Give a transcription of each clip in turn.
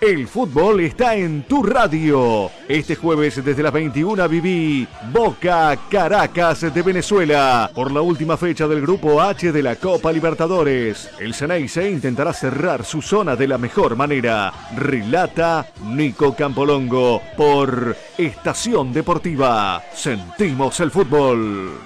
El fútbol está en tu radio. Este jueves desde las 21 viví Boca Caracas de Venezuela por la última fecha del grupo H de la Copa Libertadores. El Ceneice intentará cerrar su zona de la mejor manera. Relata Nico Campolongo por Estación Deportiva. Sentimos el fútbol.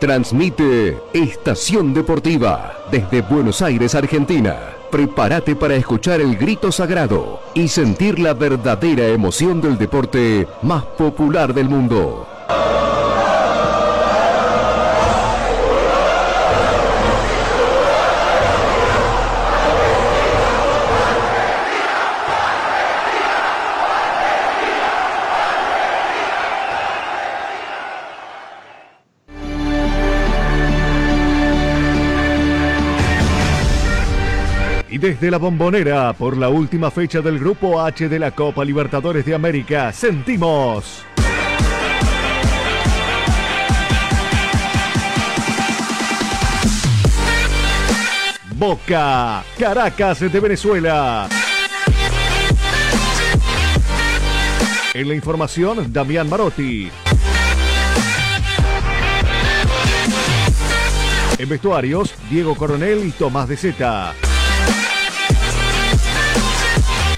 Transmite Estación Deportiva desde Buenos Aires, Argentina. Prepárate para escuchar el grito sagrado y sentir la verdadera emoción del deporte más popular del mundo. Desde la bombonera por la última fecha del Grupo H de la Copa Libertadores de América, sentimos. Boca, Caracas de Venezuela. En la información, Damián Marotti. En vestuarios, Diego Coronel y Tomás de Zeta.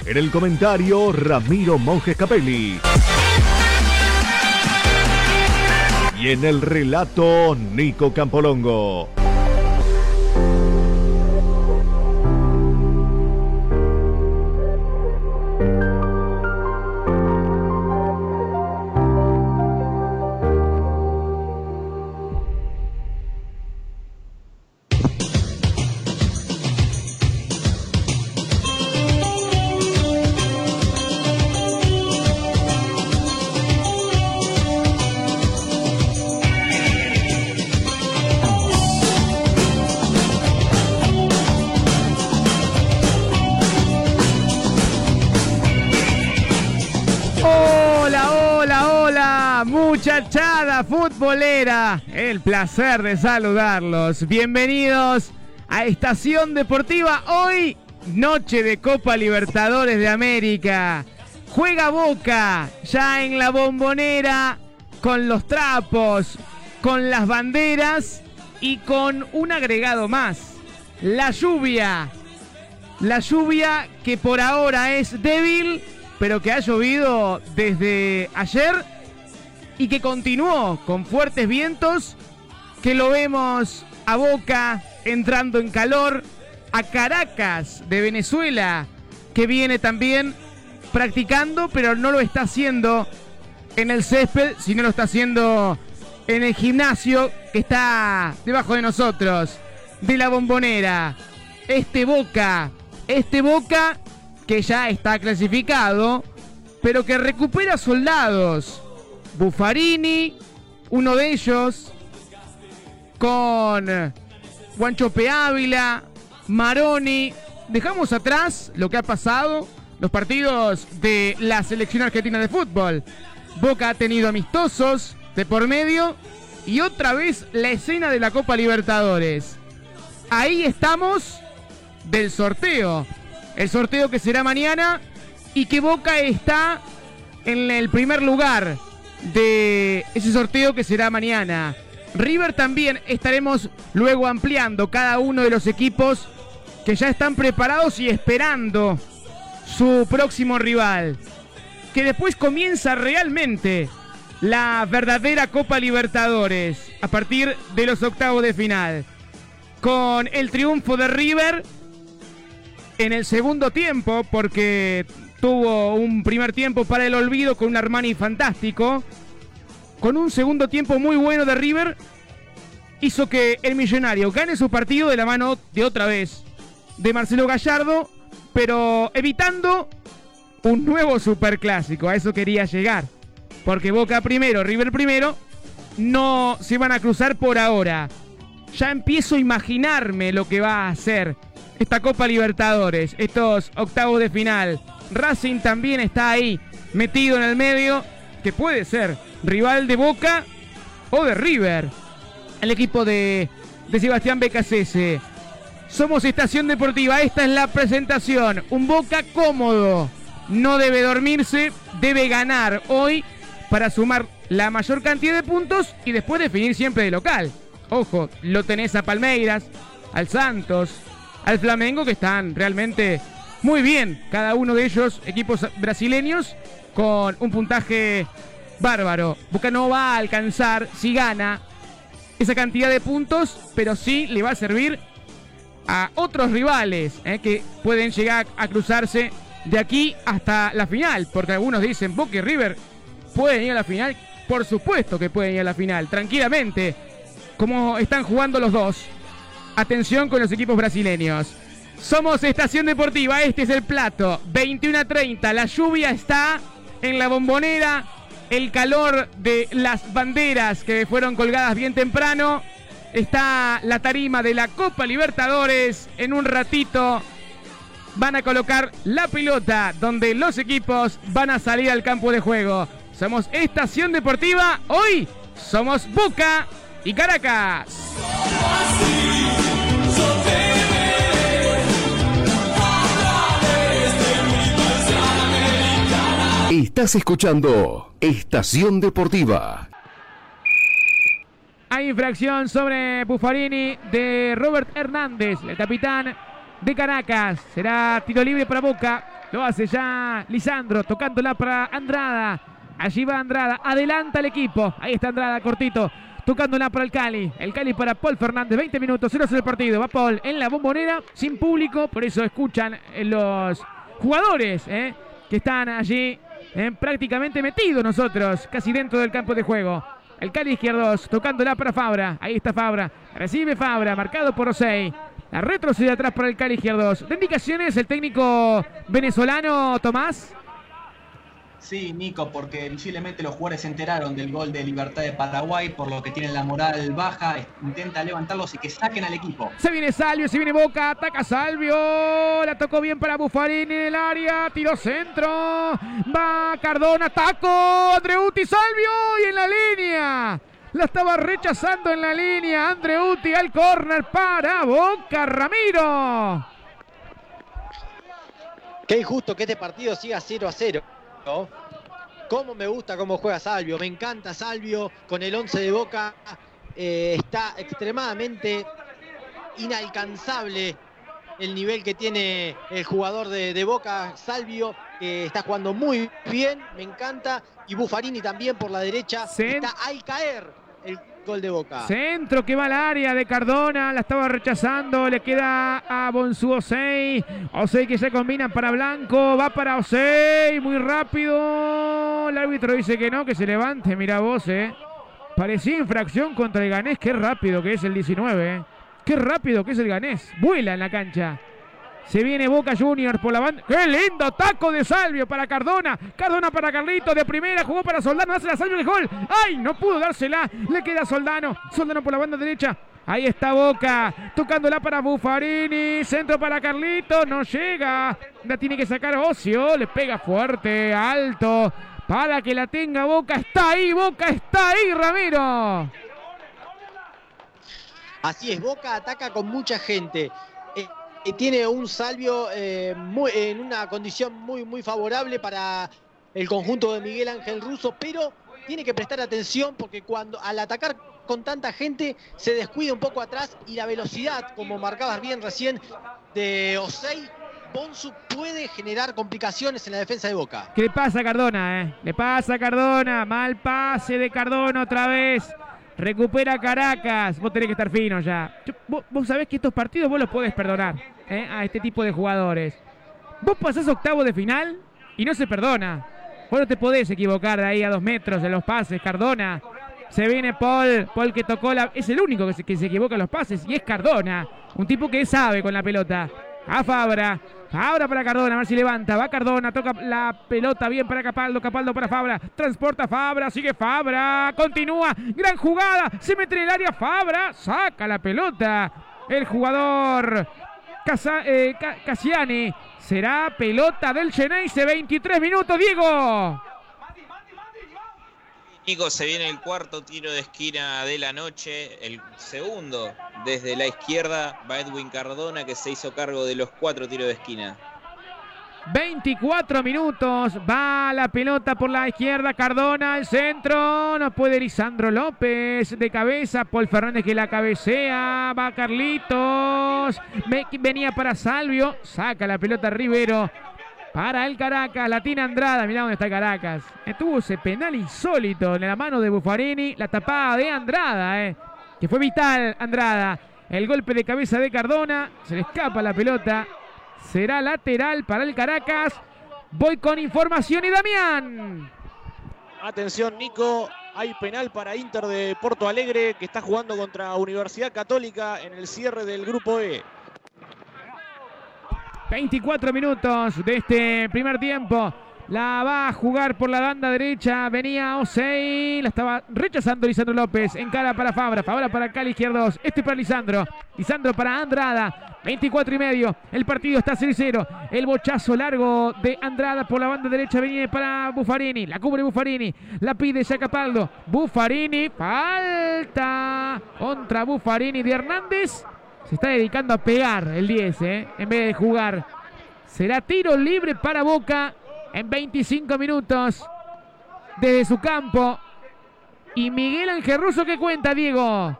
En el comentario, Ramiro Monjes Capelli. Y en el relato, Nico Campolongo. El placer de saludarlos. Bienvenidos a Estación Deportiva. Hoy, noche de Copa Libertadores de América. Juega Boca ya en la bombonera con los trapos, con las banderas y con un agregado más. La lluvia. La lluvia que por ahora es débil, pero que ha llovido desde ayer y que continuó con fuertes vientos, que lo vemos a Boca entrando en calor, a Caracas de Venezuela, que viene también practicando, pero no lo está haciendo en el césped, sino lo está haciendo en el gimnasio que está debajo de nosotros, de la bombonera. Este Boca, este Boca que ya está clasificado, pero que recupera soldados Buffarini, uno de ellos, con Guanchope Ávila, Maroni. Dejamos atrás lo que ha pasado, los partidos de la selección argentina de fútbol. Boca ha tenido amistosos de por medio y otra vez la escena de la Copa Libertadores. Ahí estamos del sorteo. El sorteo que será mañana y que Boca está en el primer lugar de ese sorteo que será mañana. River también estaremos luego ampliando cada uno de los equipos que ya están preparados y esperando su próximo rival. Que después comienza realmente la verdadera Copa Libertadores a partir de los octavos de final. Con el triunfo de River en el segundo tiempo, porque tuvo un primer tiempo para el olvido con un Armani fantástico. Con un segundo tiempo muy bueno de River, hizo que el millonario gane su partido de la mano de otra vez de Marcelo Gallardo, pero evitando un nuevo superclásico. A eso quería llegar. Porque Boca primero, River primero, no se van a cruzar por ahora. Ya empiezo a imaginarme lo que va a hacer esta Copa Libertadores, estos octavos de final. Racing también está ahí metido en el medio, que puede ser rival de Boca o de River. El equipo de, de Sebastián Becasese. Somos Estación Deportiva, esta es la presentación. Un Boca cómodo. No debe dormirse, debe ganar hoy para sumar la mayor cantidad de puntos y después definir siempre de local. Ojo, lo tenés a Palmeiras, al Santos, al Flamengo que están realmente muy bien. Cada uno de ellos, equipos brasileños, con un puntaje bárbaro. Boca no va a alcanzar, si gana, esa cantidad de puntos, pero sí le va a servir a otros rivales eh, que pueden llegar a cruzarse de aquí hasta la final. Porque algunos dicen, Boca y River pueden ir a la final. Por supuesto que pueden ir a la final, tranquilamente. Como están jugando los dos. Atención con los equipos brasileños. Somos Estación Deportiva, este es el plato. 21 a 30, la lluvia está en la bombonera. El calor de las banderas que fueron colgadas bien temprano. Está la tarima de la Copa Libertadores. En un ratito van a colocar la pelota donde los equipos van a salir al campo de juego. Somos Estación Deportiva. Hoy somos Boca y Caracas. Estás escuchando Estación Deportiva. Hay infracción sobre Buffarini de Robert Hernández, el capitán de Caracas. Será tiro libre para Boca. Lo hace ya Lisandro, tocándola para Andrada. Allí va Andrada, adelanta el equipo. Ahí está Andrada, cortito. Tocándola para el Cali. El Cali para Paul Fernández. 20 minutos, 0 el partido. Va Paul en la bombonera, sin público. Por eso escuchan los jugadores eh, que están allí prácticamente metidos nosotros, casi dentro del campo de juego. El Cali izquierdos, tocándola para Fabra. Ahí está Fabra. Recibe Fabra, marcado por Osei. La retrocede atrás para el Cali izquierdos. ¿De indicaciones el técnico venezolano Tomás? Sí, Nico, porque posiblemente los jugadores se enteraron del gol de Libertad de Paraguay, por lo que tienen la moral baja, intenta levantarlos y que saquen al equipo. Se viene Salvio, se viene Boca, ataca Salvio, la tocó bien para Buffarini en el área, tiro centro, va Cardona, taco, Andreuti, Salvio y en la línea. La estaba rechazando en la línea Andreuti al córner para Boca Ramiro. Qué injusto que este partido siga 0 a 0. Cómo me gusta cómo juega Salvio, me encanta Salvio con el 11 de Boca. Eh, está extremadamente inalcanzable el nivel que tiene el jugador de, Boca, Salvio, que está jugando muy bien, me encanta. Y Buffarini también por la derecha, está al caer el gol de Boca. Centro que va al área de Cardona, la estaba rechazando, le queda a Bonsu Osei. Osei que se combina para Blanco, va para Osei, muy rápido. El árbitro dice que no, que se levante, mira vos, eh. Parecía infracción contra el Ganés, qué rápido que es el 19, eh. Qué rápido que es el Ganés, vuela en la cancha. Se viene Boca Juniors por la banda. ¡Qué lindo taco de Salvio para Cardona! Cardona para Carlito de primera. Jugó para Soldano. Hace la Salvio el gol. ¡Ay! No pudo dársela. Le queda Soldano. Soldano por la banda derecha. Ahí está Boca. Tocándola para Buffarini. Centro para Carlito. No llega. La tiene que sacar Ocio. Le pega fuerte. Alto. Para que la tenga Boca. Está ahí. Boca está ahí, Ramiro. Así es. Boca ataca con mucha gente tiene un Salvio eh, en una condición muy, muy favorable para el conjunto de Miguel Ángel Russo, pero tiene que prestar atención porque cuando al atacar con tanta gente se descuida un poco atrás y la velocidad, como marcabas bien recién, de Osei, Bonsu puede generar complicaciones en la defensa de Boca. ¿Qué le pasa a Cardona? Eh? Le pasa Cardona, mal pase de Cardona otra vez. Recupera Caracas. Vos tenés que estar fino ya. vos, sabés que estos partidos vos los podés perdonar ¿eh? a este tipo de jugadores. Vos pasás octavo de final y no se perdona. Vos no te podés equivocar de ahí a dos metros de los pases. Cardona. Se viene Paul. Paul que tocó la. Es el único que se, que se equivoca en los pases y es Cardona. Un tipo que sabe con la pelota. A Fabra. Ahora para Cardona, a ver si levanta. Va Cardona, toca la pelota bien para Capaldo. Capaldo para Fabra. Transporta Fabra, sigue Fabra. Continúa. Gran jugada. Se mete en el área Fabra. Saca la pelota. El jugador eh, Cassiani Será pelota del Geneise, 23 minutos, Diego. Nico, se viene el cuarto tiro de esquina de la noche, el segundo desde la izquierda va Edwin Cardona que se hizo cargo de los cuatro tiros de esquina. 24 minutos, va la pelota por la izquierda, Cardona al centro, no puede Lisandro López de cabeza, Paul Fernández que la cabecea, va Carlitos, venía para Salvio, saca la pelota Rivero, para el Caracas, Latina Andrada, mirá dónde está Caracas. Estuvo ese penal insólito en la mano de Buffarini, la tapada de Andrada, eh, que fue vital Andrada. El golpe de cabeza de Cardona, se le escapa la pelota, será lateral para el Caracas. Voy con información y Damián. Atención Nico, hay penal para Inter de Porto Alegre que está jugando contra Universidad Católica en el cierre del grupo E. 24 minutos de este primer tiempo. La va a jugar por la banda derecha. Venía Osei. La estaba rechazando Lisandro López. En cara para Fabra. Fabra para Cali izquierdos. Este para Lisandro. Lisandro para Andrada. 24 y medio. El partido está 0-0. El bochazo largo de Andrada por la banda derecha. Venía para Buffarini. La cubre Buffarini. La pide Capaldo. Buffarini. Falta contra Buffarini de Hernández. Se está dedicando a pegar el 10, ¿eh? En vez de jugar. Será tiro libre para Boca en 25 minutos desde su campo. Y Miguel Ángel Russo, ¿qué cuenta, Diego?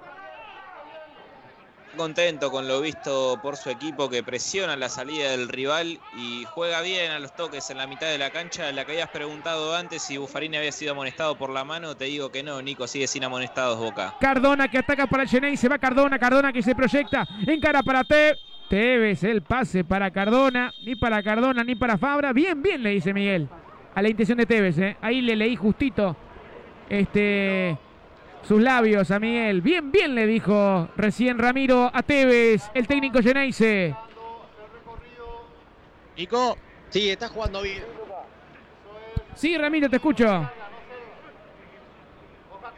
Contento con lo visto por su equipo que presiona la salida del rival y juega bien a los toques en la mitad de la cancha. La que habías preguntado antes si Buffarini había sido amonestado por la mano, te digo que no, Nico sigue sin amonestados Boca. Cardona que ataca para el se va Cardona, Cardona que se proyecta, en cara para Te. Tevez el pase para Cardona, ni para Cardona ni para Fabra. Bien, bien le dice Miguel. A la intención de Tevez, ¿eh? ahí le leí justito. Este sus labios a Miguel. Bien, bien le dijo recién Ramiro a Tevez, el técnico Geneise. Nico, sí, está jugando bien. Sí, Ramiro, te escucho.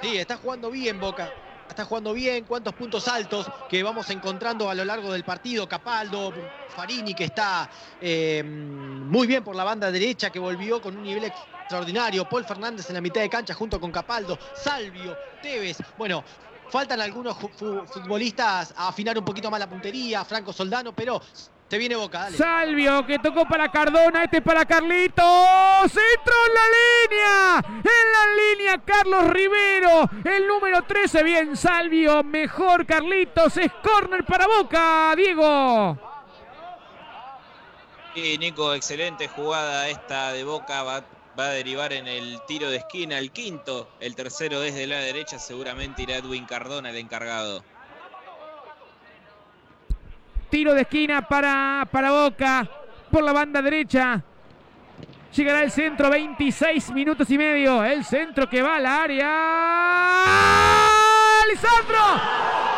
Sí, está jugando bien Boca. Está jugando bien, cuántos puntos altos que vamos encontrando a lo largo del partido. Capaldo, Farini que está eh, muy bien por la banda derecha, que volvió con un nivel extraordinario. Paul Fernández en la mitad de cancha junto con Capaldo, Salvio, Tevez. Bueno, faltan algunos futbolistas a afinar un poquito más la puntería, Franco Soldano, pero te viene Boca, dale. Salvio que tocó para Cardona, este para Carlitos. Centro en la línea. En la línea Carlos Rivero. El número 13, bien Salvio. Mejor Carlitos. Es córner para Boca, Diego. Y Nico, excelente jugada esta de Boca. Va, a derivar en el tiro de esquina, el quinto. El tercero desde la derecha seguramente irá Edwin Cardona, el encargado. Tiro de esquina para, para Boca por la banda derecha. Llegará el centro, 26 minutos y medio. El centro que va al área. ¡Lisandro!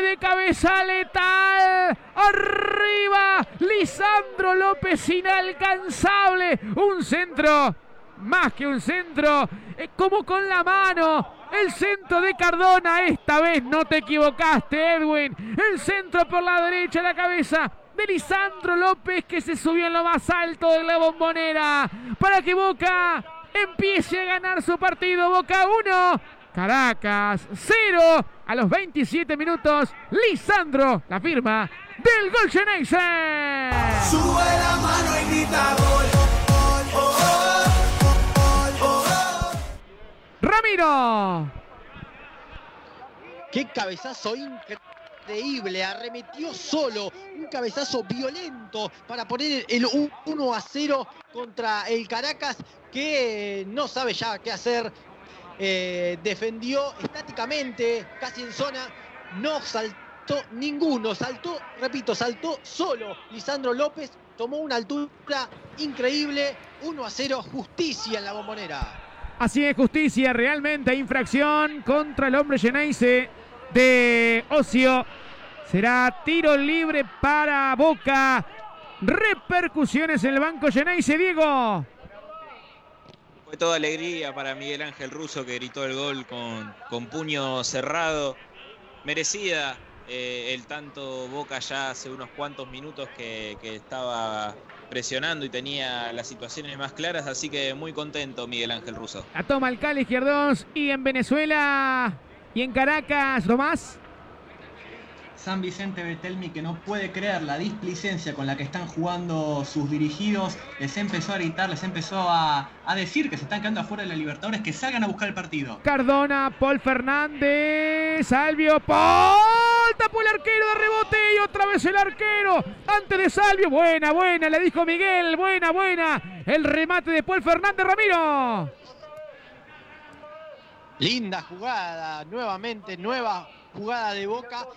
De cabeza letal. Arriba. Lisandro López inalcanzable. Un centro. Más que un centro. Como con la mano. El centro de Cardona. Esta vez no te equivocaste, Edwin. El centro por la derecha. La cabeza de Lisandro López que se subió en lo más alto de la bombonera. Para que Boca empiece a ganar su partido. Boca 1. Caracas 0 a los 27 minutos. Lisandro, la firma del gol Geneise. Sube la mano y grita gol. Ramiro. Qué cabezazo increíble. Arremetió solo. Un cabezazo violento para poner el 1 a 0 contra el Caracas que no sabe ya qué hacer eh, defendió estáticamente, casi en zona, no saltó ninguno, saltó, repito, saltó solo Lisandro López, tomó una altura increíble, 1 a 0, justicia en la bombonera. Así es, justicia, realmente infracción contra el hombre Geneise de Ocio. Será tiro libre para Boca. Repercusiones en el banco Geneise, Diego. Fue toda alegría para Miguel Ángel Russo que gritó el gol con, con puño cerrado. Merecida eh, el tanto Boca ya hace unos cuantos minutos que, que estaba presionando y tenía las situaciones más claras, así que muy contento Miguel Ángel Russo. La toma el Cali Izquierdos y en Venezuela y en Caracas, Tomás. San Vicente Betelmi que no puede creer la displicencia con la que están jugando sus dirigidos, les empezó a gritar, les empezó a, a decir que se están quedando afuera de la Libertadores, que salgan a buscar el partido. Cardona, Paul Fernández, Salvio, Paul, tapó el arquero de rebote y otra vez el arquero, antes de Salvio, buena, buena, le dijo Miguel, buena, buena, el remate de Paul Fernández, Ramiro. Linda jugada, nuevamente, nueva jugada de Boca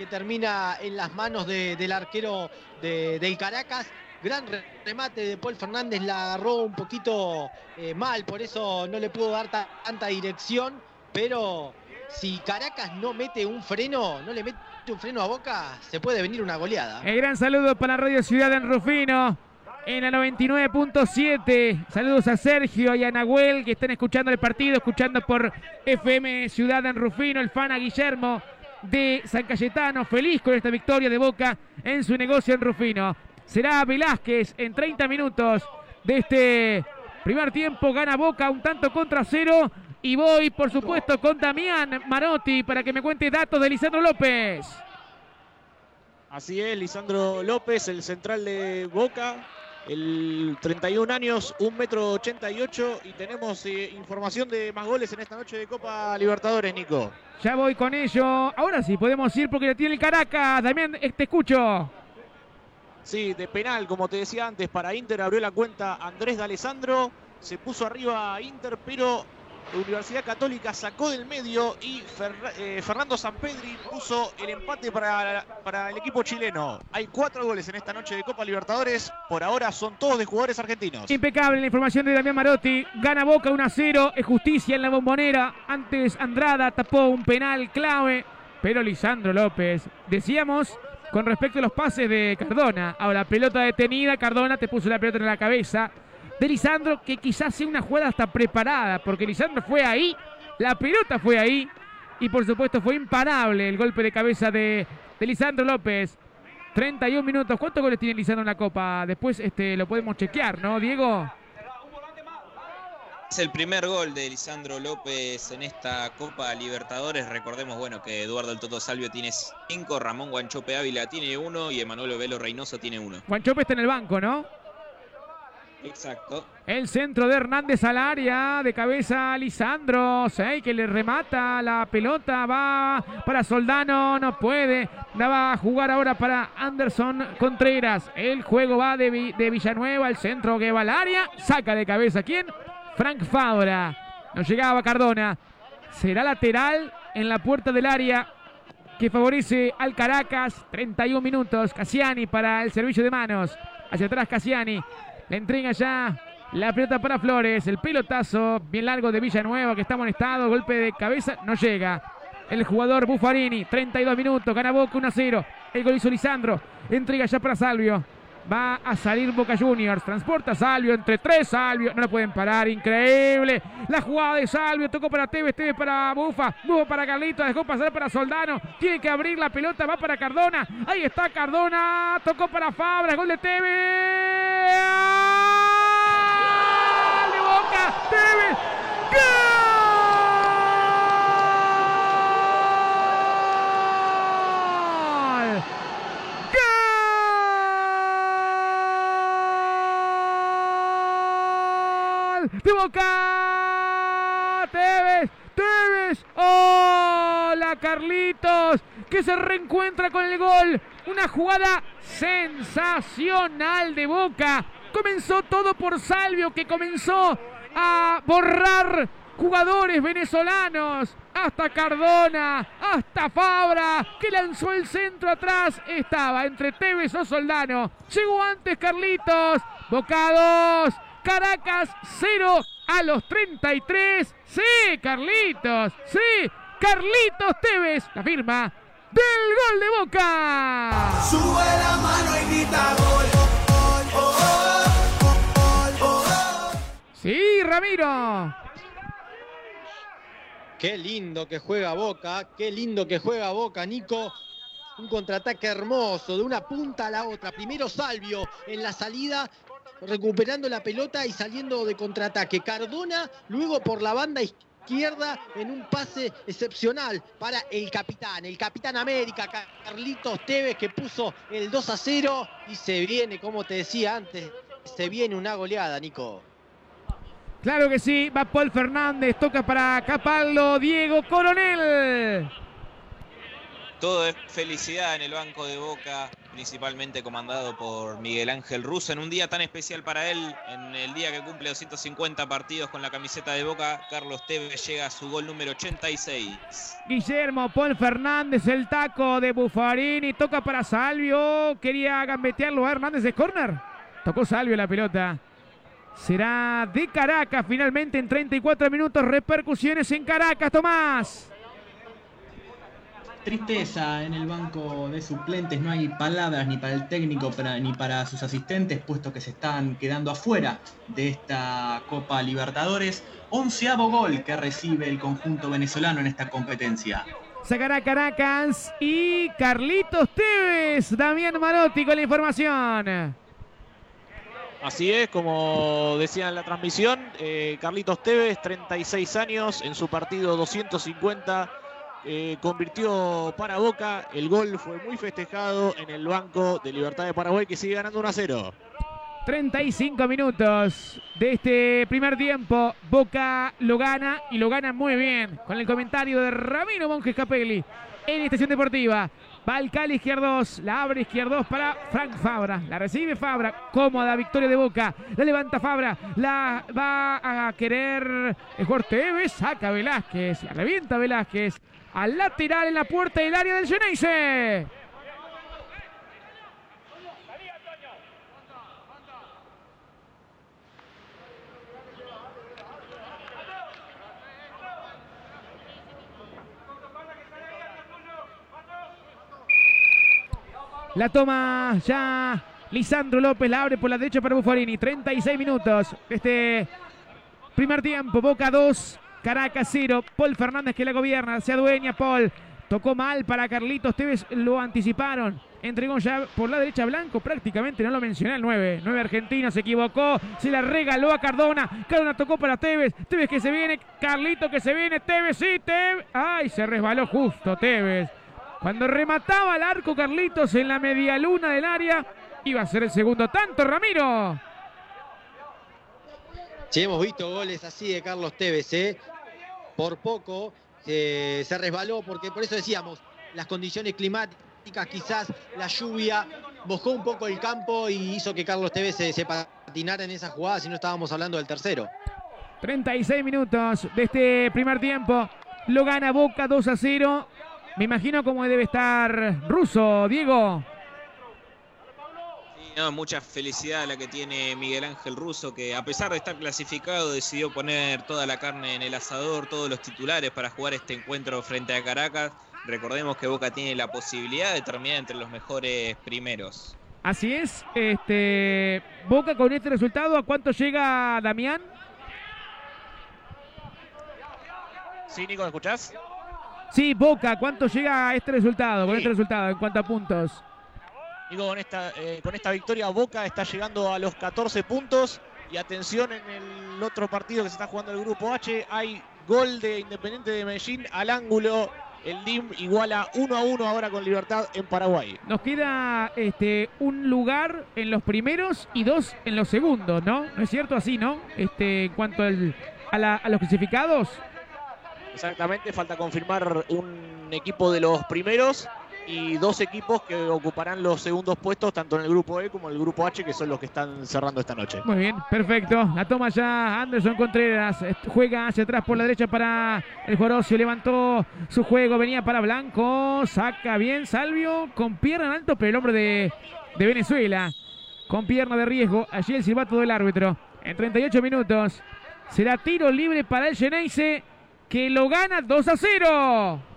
que termina en las manos de, del arquero de, del Caracas. Gran remate de Paul Fernández, la agarró un poquito eh, mal, por eso no le pudo dar ta, tanta dirección, pero si Caracas no mete un freno, no le mete un freno a Boca, se puede venir una goleada. El gran saludo para Radio Ciudad en Rufino. En la 99.7. Saludos a Sergio y a Nahuel que están escuchando el partido, escuchando por FM Ciudad en Rufino, el fan a Guillermo de San Cayetano, feliz con esta victoria de Boca en su negocio en Rufino. Será Velázquez en 30 minutos de este primer tiempo. Gana Boca un tanto contra cero. Y voy, por supuesto, con Damián Marotti para que me cuente datos de Lisandro López. Así es, Lisandro López, el central de Boca. El 31 años, 1 metro 88 y tenemos eh, información de más goles en esta noche de Copa Libertadores, Nico. Ya voy con ello. Ahora sí, podemos ir porque lo tiene el Caracas. Damián, te escucho. Sí, de penal, como te decía antes, para Inter abrió la cuenta Andrés D'Alessandro. Se puso arriba Inter, pero Universidad Católica sacó del medio y Fer, eh, Fernando Sampedri puso el empate para, para, el equipo chileno. Hay cuatro goles en esta noche de Copa Libertadores. Por ahora son todos de jugadores argentinos. Impecable la información de Damián Marotti. Gana Boca 1 a 0. Es justicia en la bombonera. Antes Andrada tapó un penal clave. Pero Lisandro López, decíamos con respecto a los pases de Cardona. Ahora, pelota detenida. Cardona te puso la pelota en la cabeza de Lisandro, que quizás sea una jugada hasta preparada, porque Lisandro fue ahí, la pelota fue ahí, y por supuesto fue imparable el golpe de cabeza de, de Lisandro López. 31 minutos. ¿Cuántos goles tiene Lisandro en la Copa? Después este, lo podemos chequear, ¿no, Diego? Es el primer gol de Lisandro López en esta Copa Libertadores. Recordemos, bueno, que Eduardo el Toto Salvio tiene 5, Ramón Guanchope Ávila tiene 1 y Emanuel Velo Reynoso tiene 1. Guanchope está en el banco, ¿no? Exacto. El centro de Hernández al área, de cabeza Lisandro, Sei que le remata la pelota, va para Soldano, no puede, la va a jugar ahora para Anderson Contreras. El juego va de, de Villanueva, el centro que va al área, saca de cabeza, ¿quién? Frank Fabra. No llegaba Cardona. Será lateral en la puerta del área que favorece al Caracas. 31 minutos. Cassiani para el servicio de manos. Hacia atrás Cassiani. Le entrega ya la pelota para Flores. El pelotazo bien largo de Villanueva que está amonestado. Golpe de cabeza. No llega. El jugador Buffarini. 32 minutos. Gana Boca 1 a 0. El gol hizo Lisandro. Entrega ya para Salvio. Va a salir Boca Juniors. Transporta Salvio entre tres. Salvio. No lo pueden parar. Increíble. La jugada de Salvio. Tocó para Tevez. Tevez para Bufa. Bufa para Carlito. Dejó pasar para Soldano. Tiene que abrir la pelota. Va para Cardona. Ahí está Cardona. Tocó para Fabra. Gol de Tevez. ¡Gol de Boca! Tevez. ¡Gol! ¡De Boca! ¡Tevez! ¡Tevez! ¡Hola, Carlitos! Que se reencuentra con el gol. Una jugada sensacional de Boca. Comenzó todo por Salvio, que comenzó a borrar jugadores venezolanos. Hasta Cardona, hasta Fabra, que lanzó el centro atrás. Estaba entre Tevez o Soldano. Llegó antes Carlitos. Boca 2, Caracas 0 a los 33. Sí, Carlitos. Sí, Carlitos Tevez. La firma del gol de Boca. Sube la mano y grita gol. Sí, Ramiro. Qué lindo que juega Boca, qué lindo que juega Boca, Nico. Un contraataque hermoso, de una punta a la otra. Primero Salvio en la salida, recuperando la pelota y saliendo de contraataque. Cardona, luego por la banda izquierda en un pase excepcional para el capitán, el capitán América, Carlitos Tevez, que puso el 2 a 0 y se viene, como te decía antes, se viene una goleada, Nico. Claro que sí, va Paul Fernández, toca para Capaldo, Diego Coronel. Todo es felicidad en el banco de Boca, principalmente comandado por Miguel Ángel Russo. En un día tan especial para él, en el día que cumple 250 partidos con la camiseta de Boca, Carlos Tevez llega a su gol número 86. Guillermo Paul Fernández, el taco de Buffarini, toca para Salvio, quería gambetearlo a Hernández de córner. Tocó Salvio la pelota. Será de Caracas finalmente en 34 minutos. Repercusiones en Caracas, Tomás. Tristeza en el banco de suplentes, no hay palabras ni para el técnico ni para sus asistentes, puesto que se están quedando afuera de esta Copa Libertadores. Onceavo gol que recibe el conjunto venezolano en esta competencia. Sacará Caracas y Carlitos Tevez, Damián Marotti con la información. Así es, como decía en la transmisión, eh, Carlitos Tevez, 36 años, en su partido 250, eh, convirtió para Boca. El gol fue muy festejado en el banco de Libertad de Paraguay, que sigue ganando 1 a 0. 35 minutos de este primer tiempo. Boca lo gana y lo gana muy bien. Con el comentario de Ramiro Monjes Capelli en Estación Deportiva. Va el Cali izquierdos, la abre izquierdos para Frank Fabra. La recibe Fabra, cómoda victoria de Boca. La levanta Fabra, la va a querer el Tevez, saca Velázquez, la revienta Velázquez. Al lateral en la puerta del área del Geneise. La toma ya Lisandro López, la abre por la derecha para Buffarini. 36 minutos. Este primer tiempo, Boca 2, Caracas 0. Paul Fernández que la gobierna, se adueña Paul. Tocó mal para Carlitos Tevez, lo anticiparon. Entregó ya por la derecha Blanco, prácticamente no lo mencioné el 9. 9 argentino, se equivocó, se la regaló a Cardona. Cardona tocó para Tevez. Tevez que se viene, Carlito que se viene, Tevez, sí, Tevez. Ay, se resbaló justo Tevez. Cuando remataba el arco Carlitos en la media luna del área, iba a ser el segundo tanto, Ramiro. Sí, hemos visto goles así de Carlos Tevez, ¿eh? Por poco eh, se resbaló, porque por eso decíamos, las condiciones climáticas, quizás la lluvia, mojó un poco el campo y hizo que Carlos Tevez se, se patinara en esa jugada, si no estábamos hablando del tercero. 36 minutos de este primer tiempo. Lo gana Boca 2 a 0. Me imagino cómo debe estar Russo, Diego. No, mucha felicidad la que tiene Miguel Ángel Russo, que a pesar de estar clasificado decidió poner toda la carne en el asador, todos los titulares para jugar este encuentro frente a Caracas. Recordemos que Boca tiene la posibilidad de terminar entre los mejores primeros. Así es, este Boca con este resultado, ¿a cuánto llega Damián? Sí, Nico, ¿me escuchás? Sí, Boca, ¿cuánto llega a este resultado? Con este resultado, en cuanto a puntos. Digo, con esta, eh, con esta victoria Boca está llegando a los 14 puntos. Y atención en el otro partido que se está jugando el grupo H. Hay gol de Independiente de Medellín al ángulo. El DIM iguala 1 a 1 ahora con Libertad en Paraguay. Nos queda este, un lugar en los primeros y dos en los segundos, ¿no? ¿No es cierto así, no? Este, en cuanto al, a, la, a los clasificados. Exactamente, falta confirmar un equipo de los primeros y dos equipos que ocuparán los segundos puestos, tanto en el grupo E como en el grupo H, que son los que están cerrando esta noche. Muy bien, perfecto. La toma ya Anderson Contreras. Juega hacia atrás por la derecha para el Jorocio. Levantó su juego, venía para Blanco. Saca bien Salvio con pierna en alto, pero el hombre de, de Venezuela. Con pierna de riesgo. Allí el silbato del árbitro. En 38 minutos. Será tiro libre para el Geneise que lo gana 2 a 0.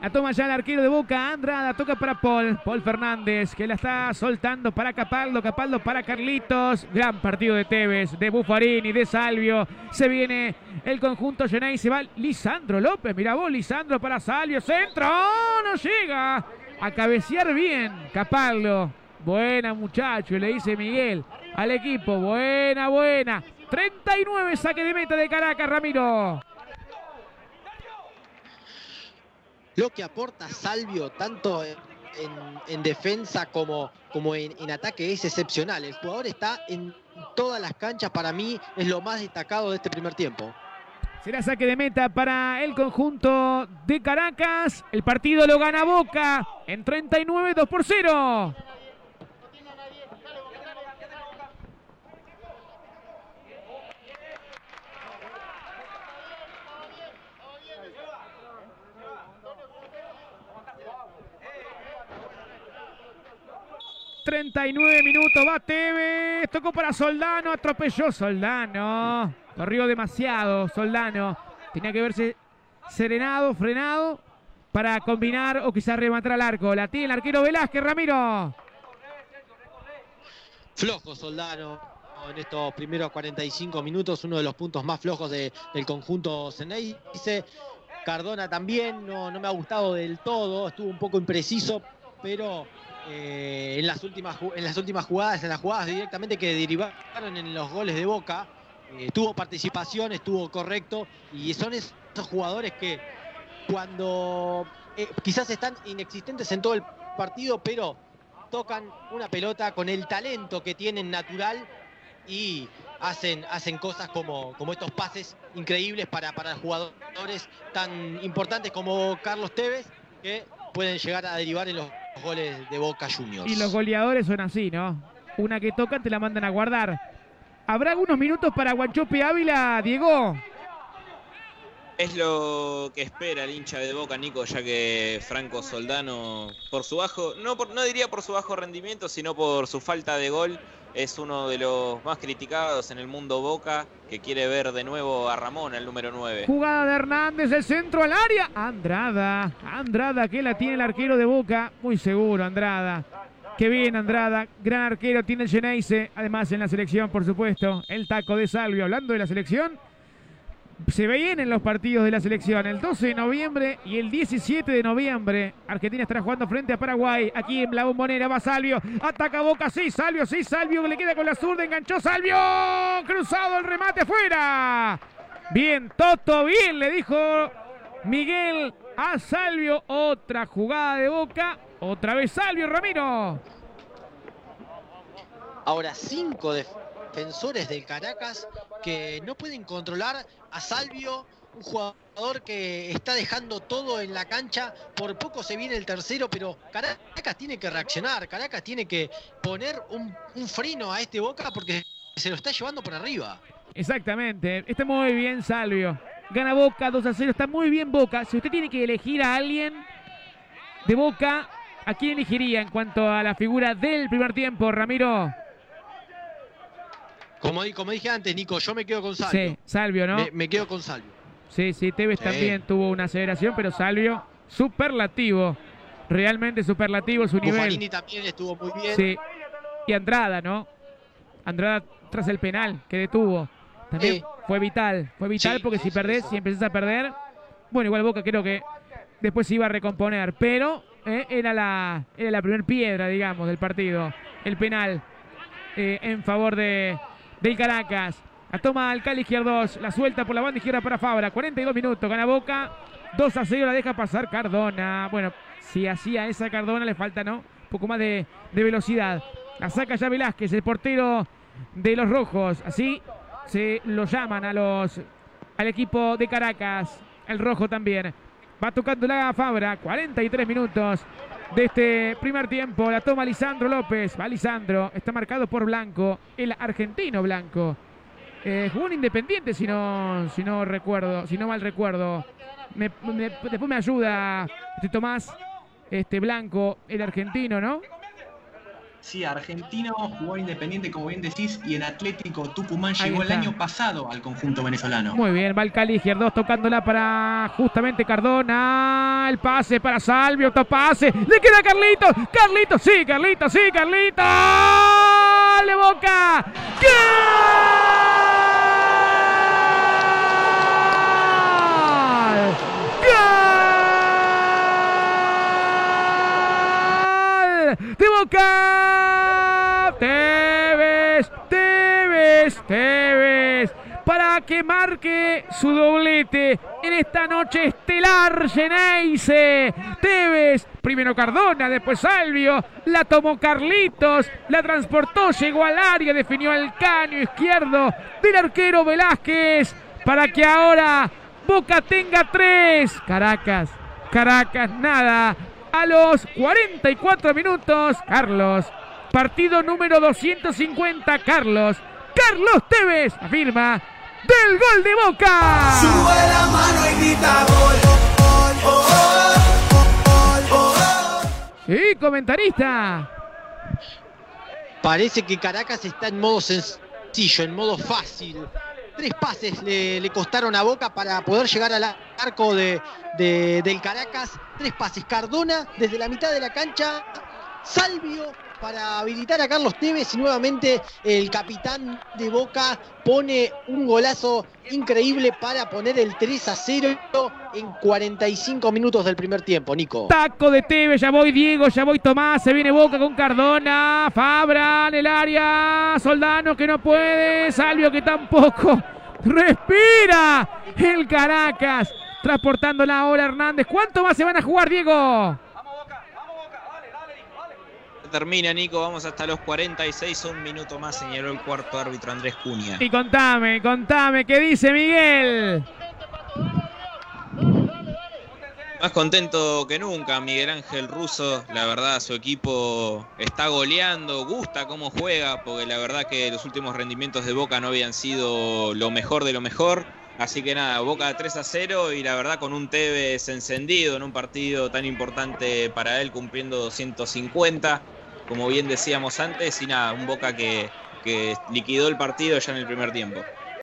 La toma ya el arquero de Boca, Andrada, toca para Paul, Paul Fernández, que la está soltando para Capaldo, Capaldo para Carlitos. Gran partido de Tevez, de Buffarini, de Salvio. Se viene el conjunto y se va Lisandro López, mira vos, Lisandro para Salvio, centro, ¡Oh, no llega. A cabecear bien, Capaldo. Buena muchacho, le dice Miguel al equipo, buena, buena. 39 saque de meta de Caracas, Ramiro. Lo que aporta Salvio tanto en, defensa como, como en, en, ataque es excepcional. El jugador está en todas las canchas, para mí es lo más destacado de este primer tiempo. Será saque de meta para el conjunto de Caracas. El partido lo gana Boca en 39, 2 por 0. 39 minutos, va Tevez, tocó para Soldano, atropelló Soldano, corrió demasiado Soldano, tenía que verse serenado, frenado para combinar o quizás rematar al arco. La tiene el arquero Velázquez, Ramiro. Flojo Soldano en estos primeros 45 minutos, uno de los puntos más flojos del conjunto Dice Cardona también, no, no me ha gustado del todo, estuvo un poco impreciso, pero eh, en, las últimas, en las últimas jugadas, en las jugadas directamente que derivaron en los goles de Boca. Eh, tuvo participación, estuvo correcto y son esos jugadores que cuando eh, quizás están inexistentes en todo el partido, pero tocan una pelota con el talento que tienen natural y hacen, hacen cosas como, como estos pases increíbles para, para jugadores tan importantes como Carlos Tevez que pueden llegar a derivar en los goles de Boca Juniors. Y los goleadores son así, ¿no? Una que tocan te la mandan a guardar. ¿Habrá algunos minutos para Guanchope Ávila, Diego? Es lo que espera el hincha de Boca, Nico, ya que Franco Soldano, por su bajo, no, no diría por su bajo rendimiento, sino por su falta de gol, es uno de los más criticados en el mundo Boca, que quiere ver de nuevo a Ramón, el número 9. Jugada de Hernández, el centro al área. Andrada, Andrada que la tiene el arquero de Boca, muy seguro Andrada. Qué bien Andrada, gran arquero tiene el Geneise, además en la selección por supuesto, el taco de Salvio, hablando de la selección, se bien en los partidos de la selección. El 12 de noviembre y el 17 de noviembre. Argentina estará jugando frente a Paraguay. Aquí en la bombonera va Salvio. Ataca Boca. Sí, Salvio, sí, Salvio. Le queda con la zurda. Enganchó Salvio. Cruzado el remate afuera. Bien, Toto, bien, le dijo Miguel a Salvio. Otra jugada de Boca. Otra vez Salvio, Ramiro. Ahora cinco de defensores del Caracas que no pueden controlar a Salvio, un jugador que está dejando todo en la cancha. Por poco se viene el tercero, pero Caracas tiene que reaccionar. Caracas tiene que poner un, freno a este Boca porque se lo está llevando por arriba. Exactamente. Está muy bien Salvio. Gana Boca 2 a 0. Está muy bien Boca. Si usted tiene que elegir a alguien de Boca, ¿a quién elegiría en cuanto a la figura del primer tiempo, Ramiro? Como, como dije antes, Nico, yo me quedo con Salvio. Sí, Salvio, ¿no? Me, quedo con Salvio. Sí, sí, Tevez también tuvo una aceleración, pero Salvio, superlativo. Realmente superlativo su nivel. también estuvo muy bien. Sí. Y Andrada, ¿no? Andrada tras el penal que detuvo. También fue vital. Fue vital porque si perdés, si empezás a perder, bueno, igual Boca creo que después se iba a recomponer. Pero eh, era la, era la primera piedra, digamos, del partido. El penal eh, en favor de, del Caracas. La toma Alcali izquierdos, la suelta por la banda izquierda para Fabra. 42 minutos, gana Boca. 2 a 0 la deja pasar Cardona. Bueno, si hacía esa Cardona le falta, ¿no? Un poco más de, velocidad. La saca ya Velázquez, el portero de los rojos. Así se lo llaman a los al equipo de Caracas. El rojo también. Va tocando la Fabra. 43 minutos de este primer tiempo. La toma Lisandro López. Va Lisandro. Está marcado por Blanco. El argentino Blanco. Jugó un Independiente, si no, si no recuerdo, si no mal recuerdo. después me ayuda este Tomás este Blanco, el argentino, ¿no? Sí, Argentino jugó en Independiente, como bien decís, y en Atlético Tucumán Ahí llegó el año pasado al conjunto venezolano. Muy bien, va el 2 tocándola para justamente Cardona. El pase para Salvio, otro pase. Le queda Carlitos. Carlitos, sí, Carlitos, sí, Carlitos. ¡Le boca! ¡Gol! ¡De Boca! Tevez, Tevez, Tevez. Para que marque su doblete en esta noche estelar Geneise. Tevez, primero Cardona, después Salvio. La tomó Carlitos, la transportó, llegó al área, definió el caño izquierdo del arquero Velázquez. Para que ahora Boca tenga tres. Caracas, Caracas, nada. A los 44 minutos, Carlos. Partido número 250, Carlos. Carlos Tevez afirma del gol de Boca. Sube la mano y grita gol. Y comentarista. Parece que Caracas está en modo sencillo, en modo fácil. Tres pases le, le costaron a Boca para poder llegar al arco de, de- del Caracas. Tres pases. Cardona desde la mitad de la cancha. Salvio para habilitar a Carlos Tevez y nuevamente el capitán de Boca pone un golazo increíble para poner el 3 a 0 en 45 minutos del primer tiempo, Nico. Taco de Tevez, ya voy Diego, ya voy Tomás, se viene Boca con Cardona, Fabra en el área, Soldano que no puede, Salvio que tampoco. Respira el Caracas, transportándola ahora Hernández. ¿Cuánto más se van a jugar, Diego? Termina Nico, vamos hasta los 46, un minuto más, señaló el cuarto árbitro Andrés Cunha. Y contame, contame, ¿qué dice Miguel? Más contento que nunca, Miguel Ángel Russo. La verdad, su equipo está goleando, gusta cómo juega, porque la verdad que los últimos rendimientos de Boca no habían sido lo mejor de lo mejor. Así que nada, Boca 3 a 0 y la verdad con un Tevez encendido en un partido tan importante para él, cumpliendo 250, como bien decíamos antes, y nada, un Boca que, que liquidó el partido ya en el primer tiempo.